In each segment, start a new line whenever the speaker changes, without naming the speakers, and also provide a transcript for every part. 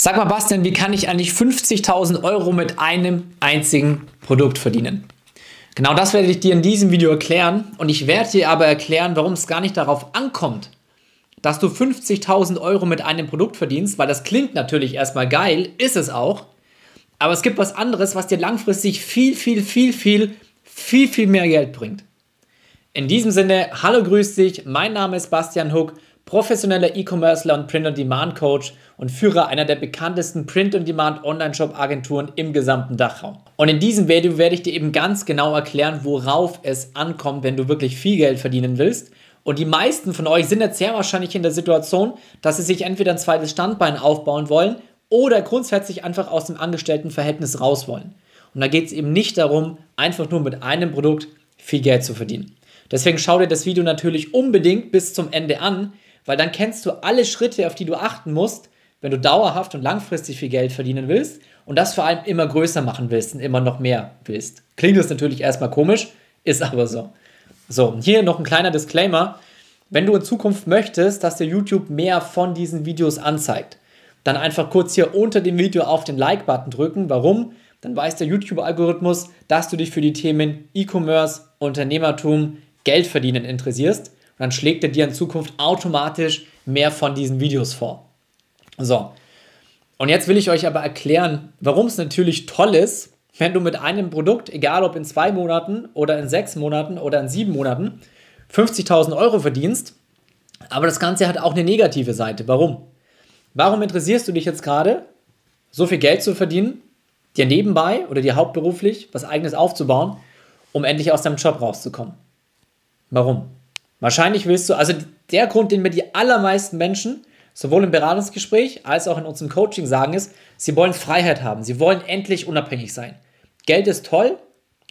Sag mal, Bastian, wie kann ich eigentlich 50.000 Euro mit einem einzigen Produkt verdienen? Genau das werde ich dir in diesem Video erklären und ich werde dir aber erklären, warum es gar nicht darauf ankommt, dass du 50.000 Euro mit einem Produkt verdienst, weil das klingt natürlich erstmal geil, ist es auch, aber es gibt was anderes, was dir langfristig viel, viel, viel, viel, viel, viel mehr Geld bringt. In diesem Sinne, hallo, grüß dich, mein Name ist Bastian Huck professioneller E-Commercer und Print-on-Demand-Coach und Führer einer der bekanntesten Print-on-Demand-Online-Shop-Agenturen im gesamten Dachraum. Und in diesem Video werde ich dir eben ganz genau erklären, worauf es ankommt, wenn du wirklich viel Geld verdienen willst. Und die meisten von euch sind jetzt sehr wahrscheinlich in der Situation, dass sie sich entweder ein zweites Standbein aufbauen wollen oder grundsätzlich einfach aus dem Angestelltenverhältnis raus wollen. Und da geht es eben nicht darum, einfach nur mit einem Produkt viel Geld zu verdienen. Deswegen schau dir das Video natürlich unbedingt bis zum Ende an, weil dann kennst du alle Schritte, auf die du achten musst, wenn du dauerhaft und langfristig viel Geld verdienen willst und das vor allem immer größer machen willst und immer noch mehr willst. Klingt das natürlich erstmal komisch, ist aber so. So, hier noch ein kleiner Disclaimer. Wenn du in Zukunft möchtest, dass dir YouTube mehr von diesen Videos anzeigt, dann einfach kurz hier unter dem Video auf den Like-Button drücken. Warum? Dann weiß der YouTube-Algorithmus, dass du dich für die Themen E-Commerce, Unternehmertum, Geld verdienen interessierst dann schlägt er dir in Zukunft automatisch mehr von diesen Videos vor. So. Und jetzt will ich euch aber erklären, warum es natürlich toll ist, wenn du mit einem Produkt, egal ob in zwei Monaten oder in sechs Monaten oder in sieben Monaten, 50.000 Euro verdienst. Aber das Ganze hat auch eine negative Seite. Warum? Warum interessierst du dich jetzt gerade, so viel Geld zu verdienen, dir nebenbei oder dir hauptberuflich was eigenes aufzubauen, um endlich aus deinem Job rauszukommen? Warum? Wahrscheinlich willst du, also der Grund, den mir die allermeisten Menschen sowohl im Beratungsgespräch als auch in unserem Coaching sagen, ist, sie wollen Freiheit haben. Sie wollen endlich unabhängig sein. Geld ist toll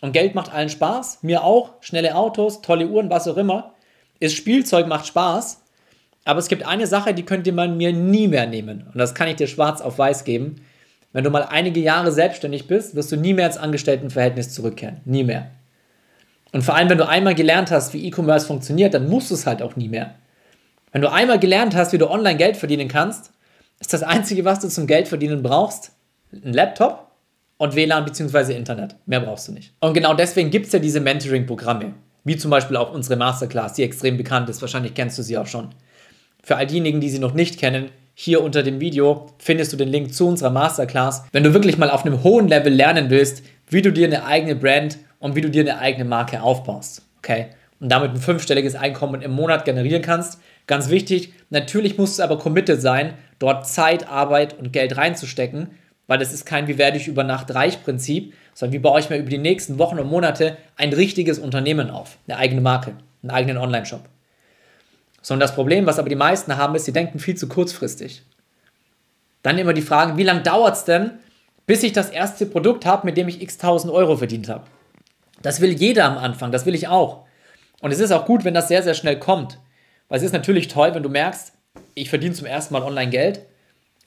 und Geld macht allen Spaß. Mir auch. Schnelle Autos, tolle Uhren, was auch immer. Ist Spielzeug, macht Spaß. Aber es gibt eine Sache, die könnte man mir nie mehr nehmen. Und das kann ich dir schwarz auf weiß geben. Wenn du mal einige Jahre selbstständig bist, wirst du nie mehr ins Angestelltenverhältnis zurückkehren. Nie mehr. Und vor allem, wenn du einmal gelernt hast, wie E-Commerce funktioniert, dann musst du es halt auch nie mehr. Wenn du einmal gelernt hast, wie du online Geld verdienen kannst, ist das Einzige, was du zum Geld verdienen brauchst, ein Laptop und WLAN bzw. Internet. Mehr brauchst du nicht. Und genau deswegen gibt es ja diese Mentoring-Programme, wie zum Beispiel auch unsere Masterclass, die extrem bekannt ist. Wahrscheinlich kennst du sie auch schon. Für all diejenigen, die sie noch nicht kennen, hier unter dem Video findest du den Link zu unserer Masterclass. Wenn du wirklich mal auf einem hohen Level lernen willst, wie du dir eine eigene Brand und wie du dir eine eigene Marke aufbaust. Okay? Und damit ein fünfstelliges Einkommen im Monat generieren kannst. Ganz wichtig, natürlich musst du aber committed sein, dort Zeit, Arbeit und Geld reinzustecken, weil das ist kein wie werde ich über Nacht reich Prinzip, sondern wie baue ich mir über die nächsten Wochen und Monate ein richtiges Unternehmen auf, eine eigene Marke, einen eigenen Online-Shop. Sondern das Problem, was aber die meisten haben, ist, sie denken viel zu kurzfristig. Dann immer die Frage, wie lange dauert es denn, bis ich das erste Produkt habe, mit dem ich x tausend Euro verdient habe? Das will jeder am Anfang, das will ich auch. Und es ist auch gut, wenn das sehr, sehr schnell kommt. Weil es ist natürlich toll, wenn du merkst, ich verdiene zum ersten Mal online Geld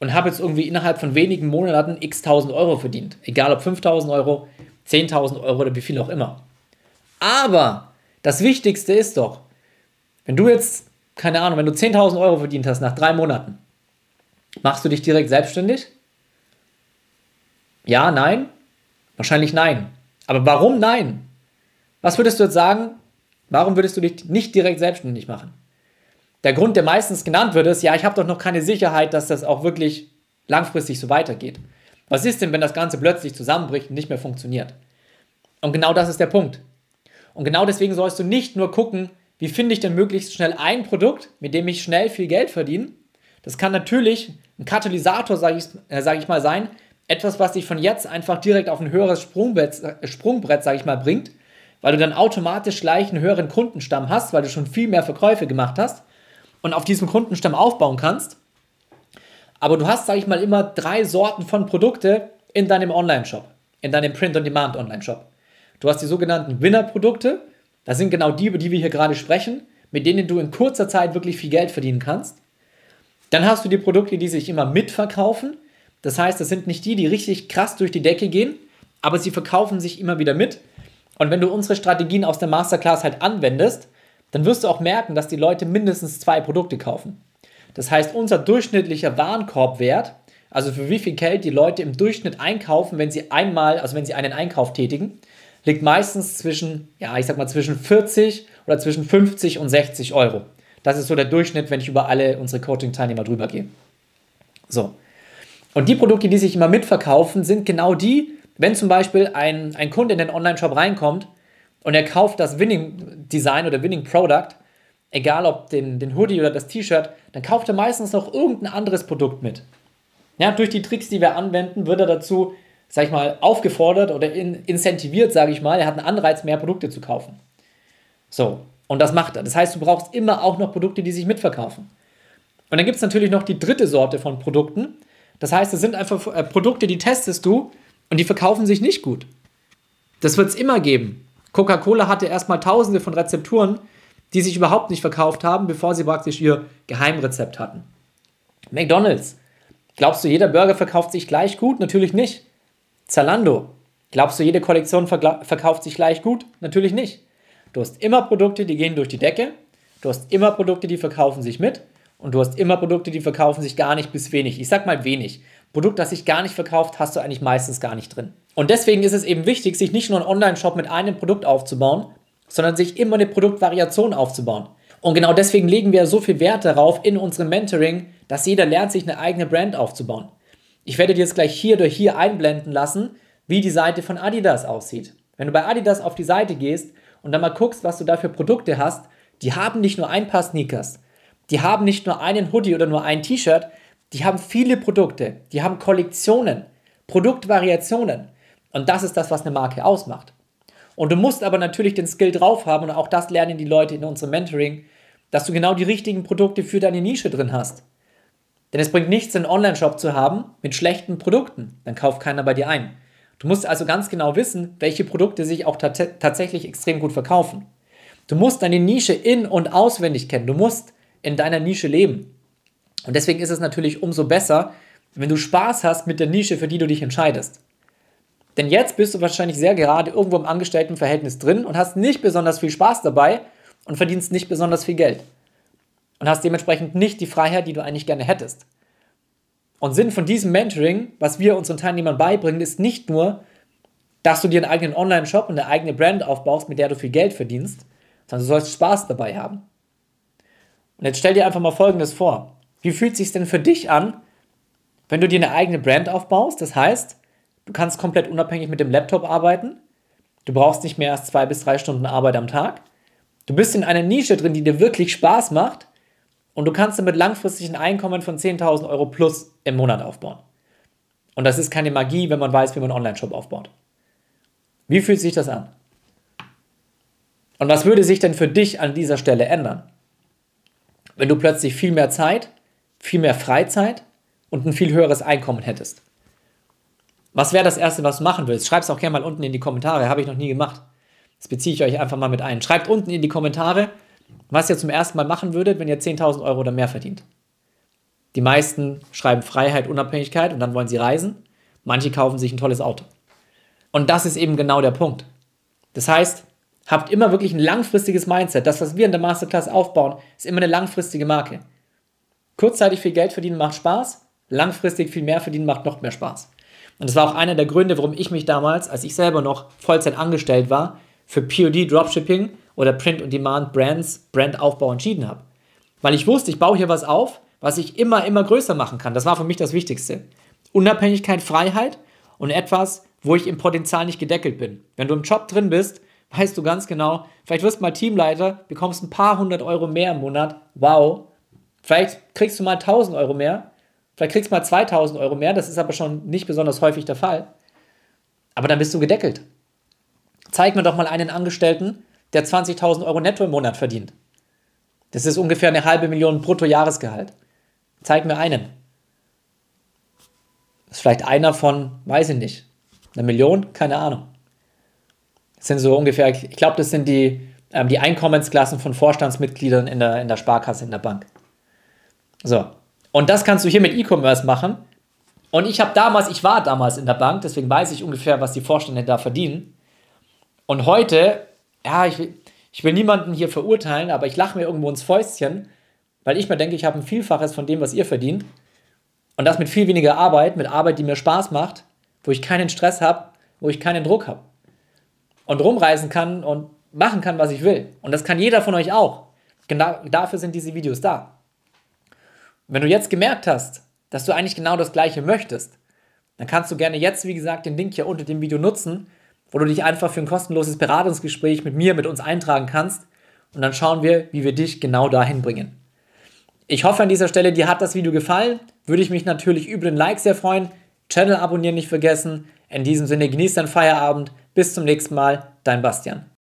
und habe jetzt irgendwie innerhalb von wenigen Monaten x tausend Euro verdient. Egal ob 5000 Euro, 10.000 Euro oder wie viel auch immer. Aber das Wichtigste ist doch, wenn du jetzt, keine Ahnung, wenn du 10.000 Euro verdient hast nach drei Monaten, machst du dich direkt selbstständig? Ja, nein? Wahrscheinlich nein. Aber warum nein? Was würdest du jetzt sagen? Warum würdest du dich nicht direkt selbstständig machen? Der Grund, der meistens genannt wird, ist, ja, ich habe doch noch keine Sicherheit, dass das auch wirklich langfristig so weitergeht. Was ist denn, wenn das Ganze plötzlich zusammenbricht und nicht mehr funktioniert? Und genau das ist der Punkt. Und genau deswegen sollst du nicht nur gucken, wie finde ich denn möglichst schnell ein Produkt, mit dem ich schnell viel Geld verdiene. Das kann natürlich ein Katalysator, sage ich, äh, sag ich mal, sein, etwas, was dich von jetzt einfach direkt auf ein höheres Sprungbrett, äh, Sprungbrett sage ich mal, bringt, weil du dann automatisch gleich einen höheren Kundenstamm hast, weil du schon viel mehr Verkäufe gemacht hast und auf diesem Kundenstamm aufbauen kannst. Aber du hast, sage ich mal, immer drei Sorten von Produkte in deinem Online-Shop, in deinem Print-on-Demand-Online-Shop. Du hast die sogenannten Winner-Produkte, das sind genau die, über die wir hier gerade sprechen, mit denen du in kurzer Zeit wirklich viel Geld verdienen kannst. Dann hast du die Produkte, die sich immer mitverkaufen, das heißt, das sind nicht die, die richtig krass durch die Decke gehen, aber sie verkaufen sich immer wieder mit. Und wenn du unsere Strategien aus der Masterclass halt anwendest, dann wirst du auch merken, dass die Leute mindestens zwei Produkte kaufen. Das heißt, unser durchschnittlicher Warenkorbwert also für wie viel Geld die Leute im Durchschnitt einkaufen, wenn sie einmal, also wenn sie einen Einkauf tätigen, liegt meistens zwischen, ja, ich sag mal zwischen 40 oder zwischen 50 und 60 Euro. Das ist so der Durchschnitt, wenn ich über alle unsere Coaching-Teilnehmer drüber gehe. So. Und die Produkte, die sich immer mitverkaufen, sind genau die, wenn zum Beispiel ein, ein Kunde in den Online-Shop reinkommt und er kauft das Winning Design oder Winning Product, egal ob den, den Hoodie oder das T-Shirt, dann kauft er meistens noch irgendein anderes Produkt mit. Ja, durch die Tricks, die wir anwenden, wird er dazu, sag ich mal, aufgefordert oder in, incentiviert, sage ich mal. Er hat einen Anreiz, mehr Produkte zu kaufen. So, und das macht er. Das heißt, du brauchst immer auch noch Produkte, die sich mitverkaufen. Und dann gibt es natürlich noch die dritte Sorte von Produkten. Das heißt, es sind einfach äh, Produkte, die testest du und die verkaufen sich nicht gut. Das wird es immer geben. Coca-Cola hatte erstmal tausende von Rezepturen, die sich überhaupt nicht verkauft haben, bevor sie praktisch ihr Geheimrezept hatten. McDonald's. Glaubst du, jeder Burger verkauft sich gleich gut? Natürlich nicht. Zalando. Glaubst du, jede Kollektion verkauft sich gleich gut? Natürlich nicht. Du hast immer Produkte, die gehen durch die Decke. Du hast immer Produkte, die verkaufen sich mit. Und du hast immer Produkte, die verkaufen sich gar nicht bis wenig. Ich sag mal wenig. Produkt, das sich gar nicht verkauft, hast du eigentlich meistens gar nicht drin. Und deswegen ist es eben wichtig, sich nicht nur einen Online-Shop mit einem Produkt aufzubauen, sondern sich immer eine Produktvariation aufzubauen. Und genau deswegen legen wir so viel Wert darauf in unserem Mentoring, dass jeder lernt, sich eine eigene Brand aufzubauen. Ich werde dir jetzt gleich hier oder hier einblenden lassen, wie die Seite von Adidas aussieht. Wenn du bei Adidas auf die Seite gehst und dann mal guckst, was du da für Produkte hast, die haben nicht nur ein paar Sneakers, die haben nicht nur einen Hoodie oder nur ein T-Shirt, die haben viele Produkte, die haben Kollektionen, Produktvariationen. Und das ist das, was eine Marke ausmacht. Und du musst aber natürlich den Skill drauf haben, und auch das lernen die Leute in unserem Mentoring, dass du genau die richtigen Produkte für deine Nische drin hast. Denn es bringt nichts, einen Online-Shop zu haben mit schlechten Produkten. Dann kauft keiner bei dir ein. Du musst also ganz genau wissen, welche Produkte sich auch tatsächlich extrem gut verkaufen. Du musst deine Nische in- und auswendig kennen. Du musst in deiner Nische leben. Und deswegen ist es natürlich umso besser, wenn du Spaß hast mit der Nische, für die du dich entscheidest. Denn jetzt bist du wahrscheinlich sehr gerade irgendwo im Angestelltenverhältnis drin und hast nicht besonders viel Spaß dabei und verdienst nicht besonders viel Geld. Und hast dementsprechend nicht die Freiheit, die du eigentlich gerne hättest. Und Sinn von diesem Mentoring, was wir unseren Teilnehmern beibringen, ist nicht nur, dass du dir einen eigenen Online-Shop und eine eigene Brand aufbaust, mit der du viel Geld verdienst, sondern du sollst Spaß dabei haben. Und jetzt stell dir einfach mal Folgendes vor. Wie fühlt es sich denn für dich an, wenn du dir eine eigene Brand aufbaust? Das heißt, du kannst komplett unabhängig mit dem Laptop arbeiten. Du brauchst nicht mehr als zwei bis drei Stunden Arbeit am Tag. Du bist in einer Nische drin, die dir wirklich Spaß macht. Und du kannst damit langfristig ein Einkommen von 10.000 Euro plus im Monat aufbauen. Und das ist keine Magie, wenn man weiß, wie man einen Online-Shop aufbaut. Wie fühlt sich das an? Und was würde sich denn für dich an dieser Stelle ändern? Wenn du plötzlich viel mehr Zeit, viel mehr Freizeit und ein viel höheres Einkommen hättest. Was wäre das Erste, was du machen willst? Schreib es auch gerne mal unten in die Kommentare. Habe ich noch nie gemacht. Das beziehe ich euch einfach mal mit ein. Schreibt unten in die Kommentare, was ihr zum ersten Mal machen würdet, wenn ihr 10.000 Euro oder mehr verdient. Die meisten schreiben Freiheit, Unabhängigkeit und dann wollen sie reisen. Manche kaufen sich ein tolles Auto. Und das ist eben genau der Punkt. Das heißt, habt immer wirklich ein langfristiges Mindset. Das, was wir in der Masterclass aufbauen, ist immer eine langfristige Marke. Kurzzeitig viel Geld verdienen macht Spaß, langfristig viel mehr verdienen macht noch mehr Spaß. Und das war auch einer der Gründe, warum ich mich damals, als ich selber noch Vollzeit angestellt war, für POD Dropshipping oder Print on Demand Brands, Brandaufbau entschieden habe. Weil ich wusste, ich baue hier was auf, was ich immer, immer größer machen kann. Das war für mich das Wichtigste. Unabhängigkeit, Freiheit und etwas, wo ich im Potenzial nicht gedeckelt bin. Wenn du im Job drin bist, weißt du ganz genau, vielleicht wirst du mal Teamleiter, bekommst ein paar hundert Euro mehr im Monat. Wow, Vielleicht kriegst du mal 1000 Euro mehr, vielleicht kriegst du mal 2000 Euro mehr, das ist aber schon nicht besonders häufig der Fall. Aber dann bist du gedeckelt. Zeig mir doch mal einen Angestellten, der 20.000 Euro netto im Monat verdient. Das ist ungefähr eine halbe Million Bruttojahresgehalt. Zeig mir einen. Das ist vielleicht einer von, weiß ich nicht, eine Million? Keine Ahnung. Das sind so ungefähr, ich glaube, das sind die, ähm, die Einkommensklassen von Vorstandsmitgliedern in der, in der Sparkasse, in der Bank. So. Und das kannst du hier mit E-Commerce machen. Und ich habe damals, ich war damals in der Bank, deswegen weiß ich ungefähr, was die Vorstände da verdienen. Und heute, ja, ich will, ich will niemanden hier verurteilen, aber ich lache mir irgendwo ins Fäustchen, weil ich mir denke, ich habe ein Vielfaches von dem, was ihr verdient. Und das mit viel weniger Arbeit, mit Arbeit, die mir Spaß macht, wo ich keinen Stress habe, wo ich keinen Druck habe. Und rumreisen kann und machen kann, was ich will. Und das kann jeder von euch auch. Genau dafür sind diese Videos da. Wenn du jetzt gemerkt hast, dass du eigentlich genau das Gleiche möchtest, dann kannst du gerne jetzt, wie gesagt, den Link hier unter dem Video nutzen, wo du dich einfach für ein kostenloses Beratungsgespräch mit mir, mit uns eintragen kannst. Und dann schauen wir, wie wir dich genau dahin bringen. Ich hoffe an dieser Stelle, dir hat das Video gefallen. Würde ich mich natürlich über den Like sehr freuen. Channel abonnieren nicht vergessen. In diesem Sinne, genießt deinen Feierabend. Bis zum nächsten Mal. Dein Bastian.